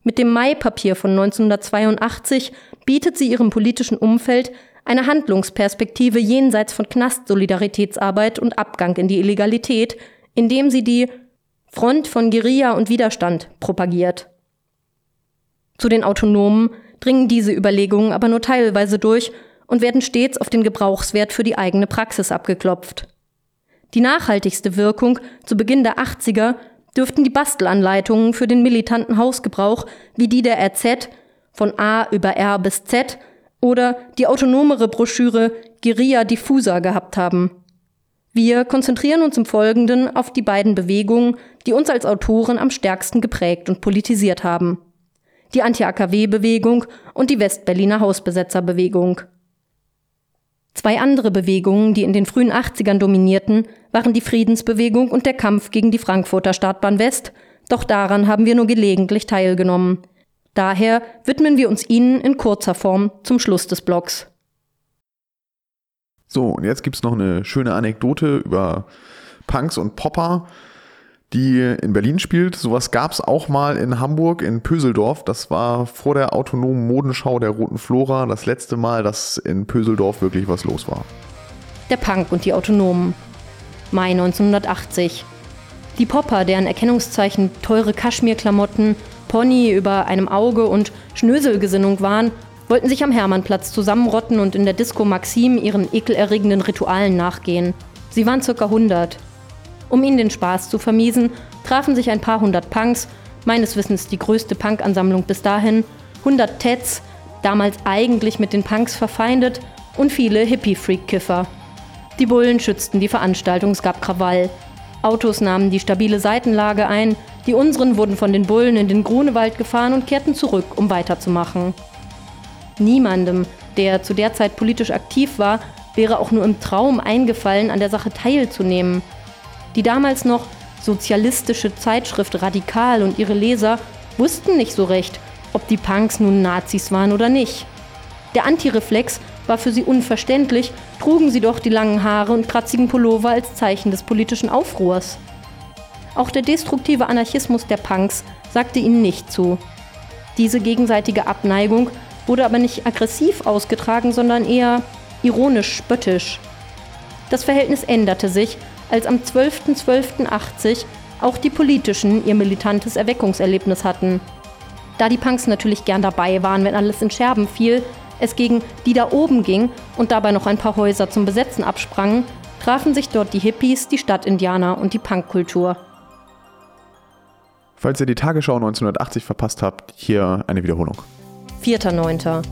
[SPEAKER 2] Mit dem Mai-Papier von 1982 bietet sie ihrem politischen Umfeld eine Handlungsperspektive jenseits von Knastsolidaritätsarbeit und Abgang in die Illegalität, indem sie die Front von Guerilla und Widerstand propagiert. Zu den Autonomen dringen diese Überlegungen aber nur teilweise durch und werden stets auf den Gebrauchswert für die eigene Praxis abgeklopft. Die nachhaltigste Wirkung zu Beginn der 80er dürften die Bastelanleitungen für den militanten Hausgebrauch wie die der RZ von A über R bis Z oder die autonomere Broschüre Guerilla Diffusa gehabt haben. Wir konzentrieren uns im Folgenden auf die beiden Bewegungen, die uns als Autoren am stärksten geprägt und politisiert haben. Die Anti-AKW-Bewegung und die Westberliner Hausbesetzerbewegung. Zwei andere Bewegungen, die in den frühen 80ern dominierten, waren die Friedensbewegung und der Kampf gegen die Frankfurter Startbahn West, doch daran haben wir nur gelegentlich teilgenommen. Daher widmen wir uns ihnen in kurzer Form zum Schluss des Blogs.
[SPEAKER 1] So, und jetzt gibt es noch eine schöne Anekdote über Punks und Popper, die in Berlin spielt. Sowas gab es auch mal in Hamburg, in Pöseldorf. Das war vor der autonomen Modenschau der Roten Flora das letzte Mal, dass in Pöseldorf wirklich was los war.
[SPEAKER 2] Der Punk und die Autonomen. Mai 1980. Die Popper, deren Erkennungszeichen teure Kaschmirklamotten, Pony über einem Auge und Schnöselgesinnung waren, wollten sich am Hermannplatz zusammenrotten und in der Disco Maxim ihren ekelerregenden Ritualen nachgehen. Sie waren circa 100. Um ihnen den Spaß zu vermiesen, trafen sich ein paar hundert Punks, meines Wissens die größte Punkansammlung bis dahin, 100 Tets, damals eigentlich mit den Punks verfeindet, und viele Hippie-Freak-Kiffer. Die Bullen schützten die Veranstaltung, es gab Krawall. Autos nahmen die stabile Seitenlage ein, die unseren wurden von den Bullen in den Grunewald gefahren und kehrten zurück, um weiterzumachen. Niemandem, der zu der Zeit politisch aktiv war, wäre auch nur im Traum eingefallen, an der Sache teilzunehmen. Die damals noch sozialistische Zeitschrift Radikal und ihre Leser wussten nicht so recht, ob die Punks nun Nazis waren oder nicht. Der Antireflex war für sie unverständlich, trugen sie doch die langen Haare und kratzigen Pullover als Zeichen des politischen Aufruhrs. Auch der destruktive Anarchismus der Punks sagte ihnen nicht zu. Diese gegenseitige Abneigung wurde aber nicht aggressiv ausgetragen, sondern eher ironisch spöttisch. Das Verhältnis änderte sich, als am 12.12.80 auch die Politischen ihr militantes Erweckungserlebnis hatten. Da die Punks natürlich gern dabei waren, wenn alles in Scherben fiel, es gegen die da oben ging und dabei noch ein paar Häuser zum Besetzen absprangen, trafen sich dort die Hippies, die Stadtindianer und die Punkkultur.
[SPEAKER 1] Falls ihr die Tagesschau 1980 verpasst habt, hier eine Wiederholung.
[SPEAKER 2] 4.9.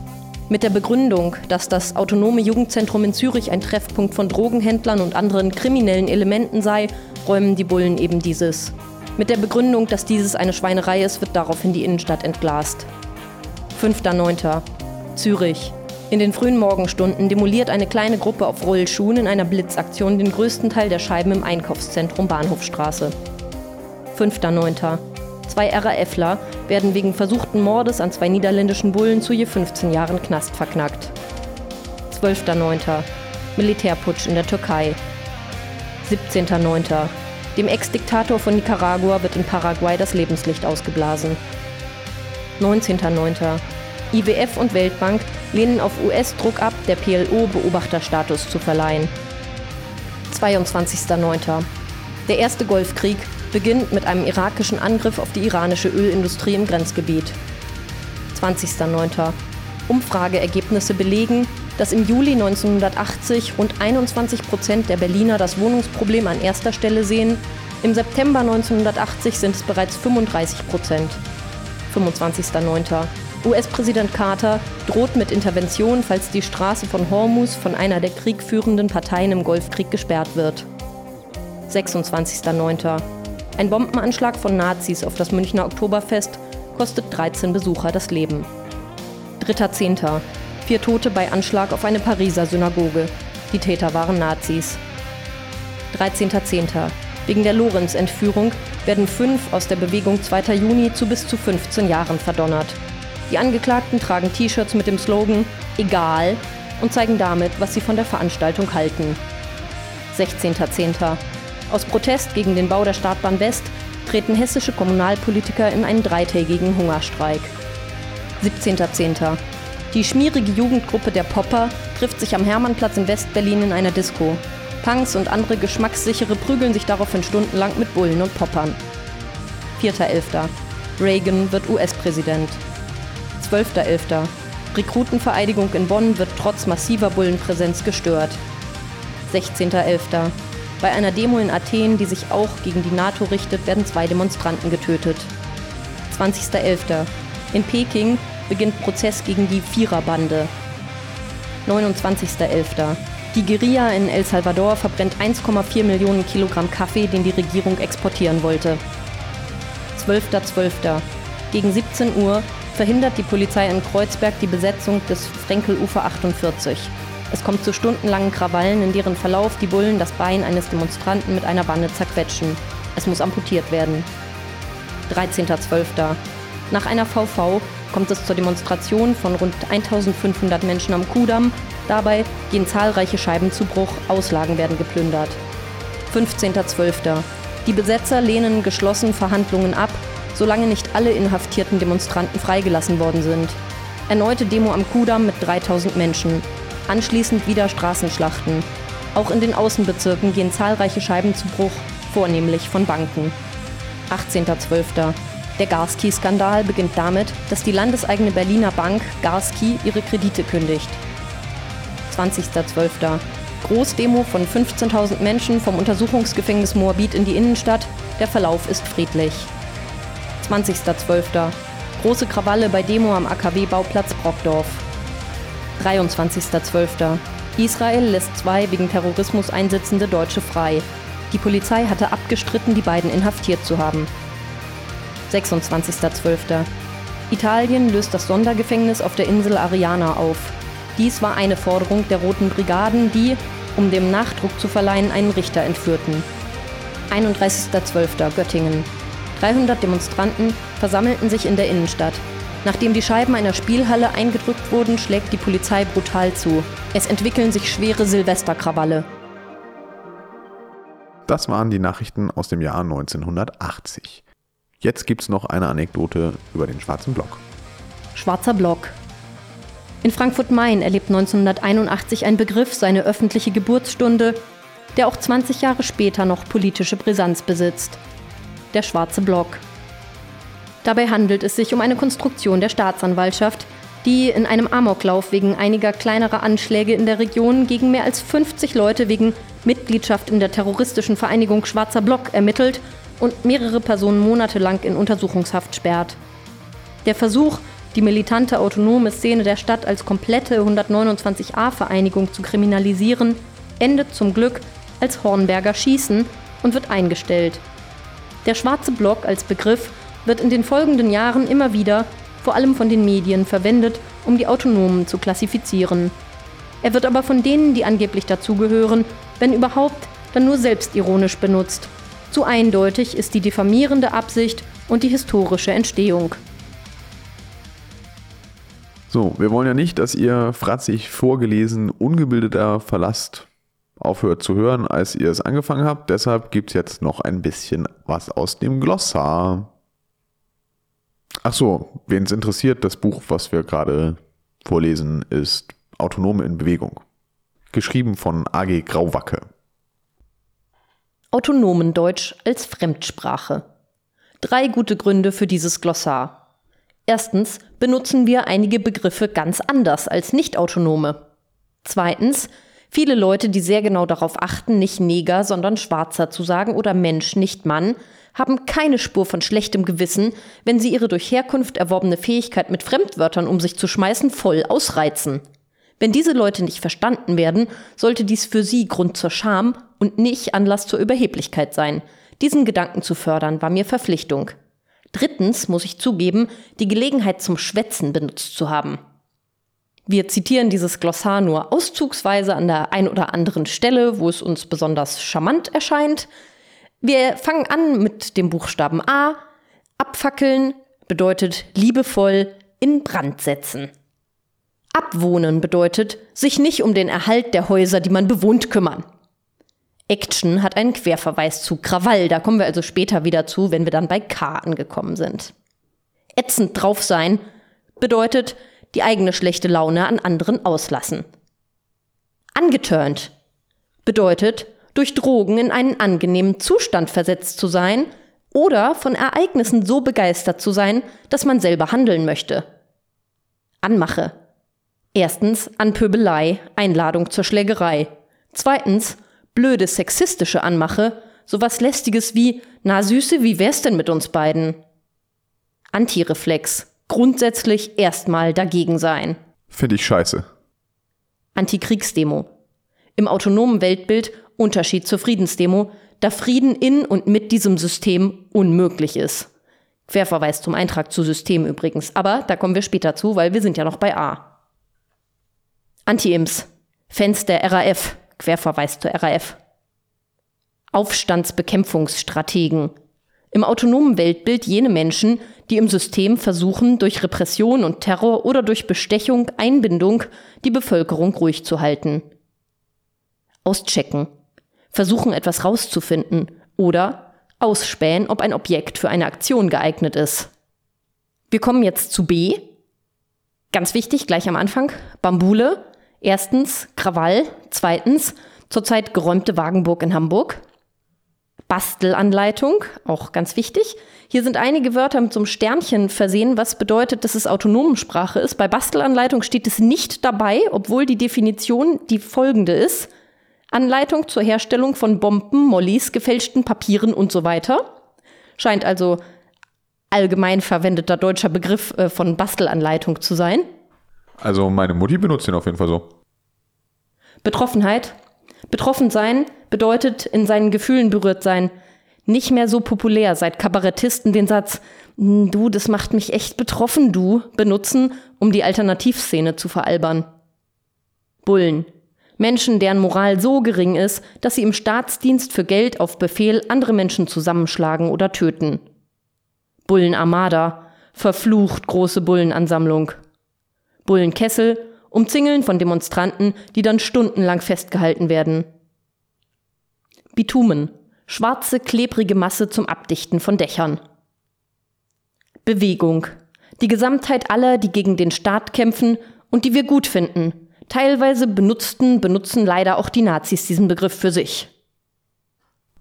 [SPEAKER 2] Mit der Begründung, dass das autonome Jugendzentrum in Zürich ein Treffpunkt von Drogenhändlern und anderen kriminellen Elementen sei, räumen die Bullen eben dieses. Mit der Begründung, dass dieses eine Schweinerei ist, wird daraufhin die Innenstadt entglast. 5.9. Zürich. In den frühen Morgenstunden demoliert eine kleine Gruppe auf Rollschuhen in einer Blitzaktion den größten Teil der Scheiben im Einkaufszentrum Bahnhofstraße. 5.9. Zwei RAFler werden wegen versuchten Mordes an zwei niederländischen Bullen zu je 15 Jahren Knast verknackt. 12.9. Militärputsch in der Türkei. 17.9. Dem Ex-Diktator von Nicaragua wird in Paraguay das Lebenslicht ausgeblasen. 19.9. IWF und Weltbank lehnen auf US-Druck ab, der PLO Beobachterstatus zu verleihen. 22.9. Der erste Golfkrieg beginnt mit einem irakischen Angriff auf die iranische Ölindustrie im Grenzgebiet. 20.09. Umfrageergebnisse belegen, dass im Juli 1980 rund 21 Prozent der Berliner das Wohnungsproblem an erster Stelle sehen. Im September 1980 sind es bereits 35 Prozent. 25.09. US-Präsident Carter droht mit Intervention, falls die Straße von Hormuz von einer der kriegführenden Parteien im Golfkrieg gesperrt wird. 26.09. Ein Bombenanschlag von Nazis auf das Münchner Oktoberfest kostet 13 Besucher das Leben. 3.10. Vier Tote bei Anschlag auf eine Pariser Synagoge. Die Täter waren Nazis. 13.10. Wegen der Lorenz-Entführung werden fünf aus der Bewegung 2. Juni zu bis zu 15 Jahren verdonnert. Die Angeklagten tragen T-Shirts mit dem Slogan Egal und zeigen damit, was sie von der Veranstaltung halten. 16.10. Aus Protest gegen den Bau der Startbahn West treten hessische Kommunalpolitiker in einen dreitägigen Hungerstreik. 17.10. Die schmierige Jugendgruppe der Popper trifft sich am Hermannplatz in Westberlin in einer Disco. Punks und andere Geschmackssichere prügeln sich daraufhin stundenlang mit Bullen und Poppern. 4.11. Reagan wird US-Präsident. 12.11. Rekrutenvereidigung in Bonn wird trotz massiver Bullenpräsenz gestört. 16.11. Bei einer Demo in Athen, die sich auch gegen die NATO richtet, werden zwei Demonstranten getötet. 20.11. In Peking beginnt Prozess gegen die Viererbande. 29.11. Die Guerilla in El Salvador verbrennt 1,4 Millionen Kilogramm Kaffee, den die Regierung exportieren wollte. 12.12. .12. Gegen 17 Uhr verhindert die Polizei in Kreuzberg die Besetzung des Frenkelufer 48. Es kommt zu stundenlangen Krawallen, in deren Verlauf die Bullen das Bein eines Demonstranten mit einer Wanne zerquetschen. Es muss amputiert werden. 13.12. Nach einer VV kommt es zur Demonstration von rund 1500 Menschen am Kudamm. Dabei gehen zahlreiche Scheiben zu Bruch, Auslagen werden geplündert. 15.12. Die Besetzer lehnen geschlossen Verhandlungen ab, solange nicht alle inhaftierten Demonstranten freigelassen worden sind. Erneute Demo am Kudamm mit 3000 Menschen. Anschließend wieder Straßenschlachten. Auch in den Außenbezirken gehen zahlreiche Scheiben zu Bruch, vornehmlich von Banken. 18.12. Der Garski-Skandal beginnt damit, dass die landeseigene Berliner Bank Garski ihre Kredite kündigt. 20.12. Großdemo von 15.000 Menschen vom Untersuchungsgefängnis Moabit in die Innenstadt. Der Verlauf ist friedlich. 20.12. Große Krawalle bei Demo am AKW-Bauplatz Brockdorf. 23.12. Israel lässt zwei wegen Terrorismus einsitzende Deutsche frei. Die Polizei hatte abgestritten, die beiden inhaftiert zu haben. 26.12. Italien löst das Sondergefängnis auf der Insel Ariana auf. Dies war eine Forderung der Roten Brigaden, die, um dem Nachdruck zu verleihen, einen Richter entführten. 31.12. Göttingen. 300 Demonstranten versammelten sich in der Innenstadt. Nachdem die Scheiben einer Spielhalle eingedrückt wurden, schlägt die Polizei brutal zu. Es entwickeln sich schwere Silvesterkrawalle.
[SPEAKER 1] Das waren die Nachrichten aus dem Jahr 1980. Jetzt gibt's noch eine Anekdote über den schwarzen Block.
[SPEAKER 2] Schwarzer Block. In Frankfurt-Main erlebt 1981 ein Begriff seine öffentliche Geburtsstunde, der auch 20 Jahre später noch politische Brisanz besitzt. Der schwarze Block. Dabei handelt es sich um eine Konstruktion der Staatsanwaltschaft, die in einem Amoklauf wegen einiger kleinerer Anschläge in der Region gegen mehr als 50 Leute wegen Mitgliedschaft in der terroristischen Vereinigung Schwarzer Block ermittelt und mehrere Personen monatelang in Untersuchungshaft sperrt. Der Versuch, die militante autonome Szene der Stadt als komplette 129a-Vereinigung zu kriminalisieren, endet zum Glück als Hornberger Schießen und wird eingestellt. Der schwarze Block als Begriff wird in den folgenden Jahren immer wieder, vor allem von den Medien, verwendet, um die Autonomen zu klassifizieren. Er wird aber von denen, die angeblich dazugehören, wenn überhaupt, dann nur selbstironisch benutzt. Zu eindeutig ist die diffamierende Absicht und die historische Entstehung.
[SPEAKER 1] So, wir wollen ja nicht, dass ihr fratzig vorgelesen, ungebildeter Verlasst aufhört zu hören, als ihr es angefangen habt. Deshalb gibt es jetzt noch ein bisschen was aus dem Glossar. Ach so, wen es interessiert, das Buch, was wir gerade vorlesen, ist Autonome in Bewegung. Geschrieben von A.G. Grauwacke.
[SPEAKER 2] Autonomendeutsch als Fremdsprache. Drei gute Gründe für dieses Glossar. Erstens benutzen wir einige Begriffe ganz anders als Nicht-Autonome. Zweitens, viele Leute, die sehr genau darauf achten, nicht Neger, sondern Schwarzer zu sagen oder Mensch, nicht Mann, haben keine Spur von schlechtem Gewissen, wenn sie ihre durch Herkunft erworbene Fähigkeit mit Fremdwörtern um sich zu schmeißen voll ausreizen. Wenn diese Leute nicht verstanden werden, sollte dies für sie Grund zur Scham und nicht Anlass zur Überheblichkeit sein. Diesen Gedanken zu fördern war mir Verpflichtung. Drittens muss ich zugeben, die Gelegenheit zum Schwätzen benutzt zu haben. Wir zitieren dieses Glossar nur auszugsweise an der ein oder anderen Stelle, wo es uns besonders charmant erscheint. Wir fangen an mit dem Buchstaben A. Abfackeln bedeutet liebevoll in Brand setzen. Abwohnen bedeutet sich nicht um den Erhalt der Häuser, die man bewohnt, kümmern. Action hat einen Querverweis zu Krawall, da kommen wir also später wieder zu, wenn wir dann bei K angekommen sind. Ätzend drauf sein bedeutet die eigene schlechte Laune an anderen auslassen. Angeturnt bedeutet durch Drogen in einen angenehmen Zustand versetzt zu sein oder von Ereignissen so begeistert zu sein, dass man selber handeln möchte. Anmache Erstens Anpöbelei, Einladung zur Schlägerei. Zweitens blöde sexistische Anmache, sowas lästiges wie na Süße, wie wär's denn mit uns beiden? Antireflex, grundsätzlich erstmal dagegen sein.
[SPEAKER 1] Finde ich scheiße.
[SPEAKER 2] Antikriegsdemo. Im autonomen Weltbild Unterschied zur Friedensdemo, da Frieden in und mit diesem System unmöglich ist. Querverweis zum Eintrag zu System übrigens, aber da kommen wir später zu, weil wir sind ja noch bei A. Anti-Imps, Fans der RAF, Querverweis zur RAF. Aufstandsbekämpfungsstrategen. Im autonomen Weltbild jene Menschen, die im System versuchen, durch Repression und Terror oder durch Bestechung, Einbindung die Bevölkerung ruhig zu halten. Auschecken. Versuchen etwas rauszufinden oder ausspähen, ob ein Objekt für eine Aktion geeignet ist. Wir kommen jetzt zu B. Ganz wichtig, gleich am Anfang. Bambule, Erstens Krawall, zweitens zurzeit geräumte Wagenburg in Hamburg. Bastelanleitung, auch ganz wichtig. Hier sind einige Wörter mit so einem Sternchen versehen, was bedeutet, dass es Autonomensprache ist. Bei Bastelanleitung steht es nicht dabei, obwohl die Definition die folgende ist. Anleitung zur Herstellung von Bomben, Mollys, gefälschten Papieren und so weiter. Scheint also allgemein verwendeter deutscher Begriff äh, von Bastelanleitung zu sein.
[SPEAKER 1] Also meine Mutti benutzt ihn auf jeden Fall so.
[SPEAKER 2] Betroffenheit. Betroffen sein bedeutet in seinen Gefühlen berührt sein. Nicht mehr so populär, seit Kabarettisten den Satz, hm, du, das macht mich echt betroffen, du, benutzen, um die Alternativszene zu veralbern. Bullen. Menschen, deren Moral so gering ist, dass sie im Staatsdienst für Geld auf Befehl andere Menschen zusammenschlagen oder töten. Bullenarmada. Verflucht große Bullenansammlung. Bullenkessel, umzingeln von Demonstranten, die dann stundenlang festgehalten werden. Bitumen, schwarze, klebrige Masse zum Abdichten von Dächern. Bewegung, die Gesamtheit aller, die gegen den Staat kämpfen und die wir gut finden. Teilweise benutzten, benutzen leider auch die Nazis diesen Begriff für sich.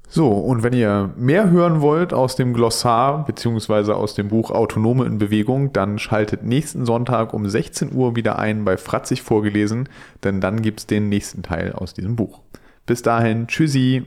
[SPEAKER 1] So, und wenn ihr mehr hören wollt aus dem Glossar beziehungsweise aus dem Buch Autonome in Bewegung, dann schaltet nächsten Sonntag um 16 Uhr wieder ein bei Fratzig vorgelesen, denn dann gibt's den nächsten Teil aus diesem Buch. Bis dahin, tschüssi!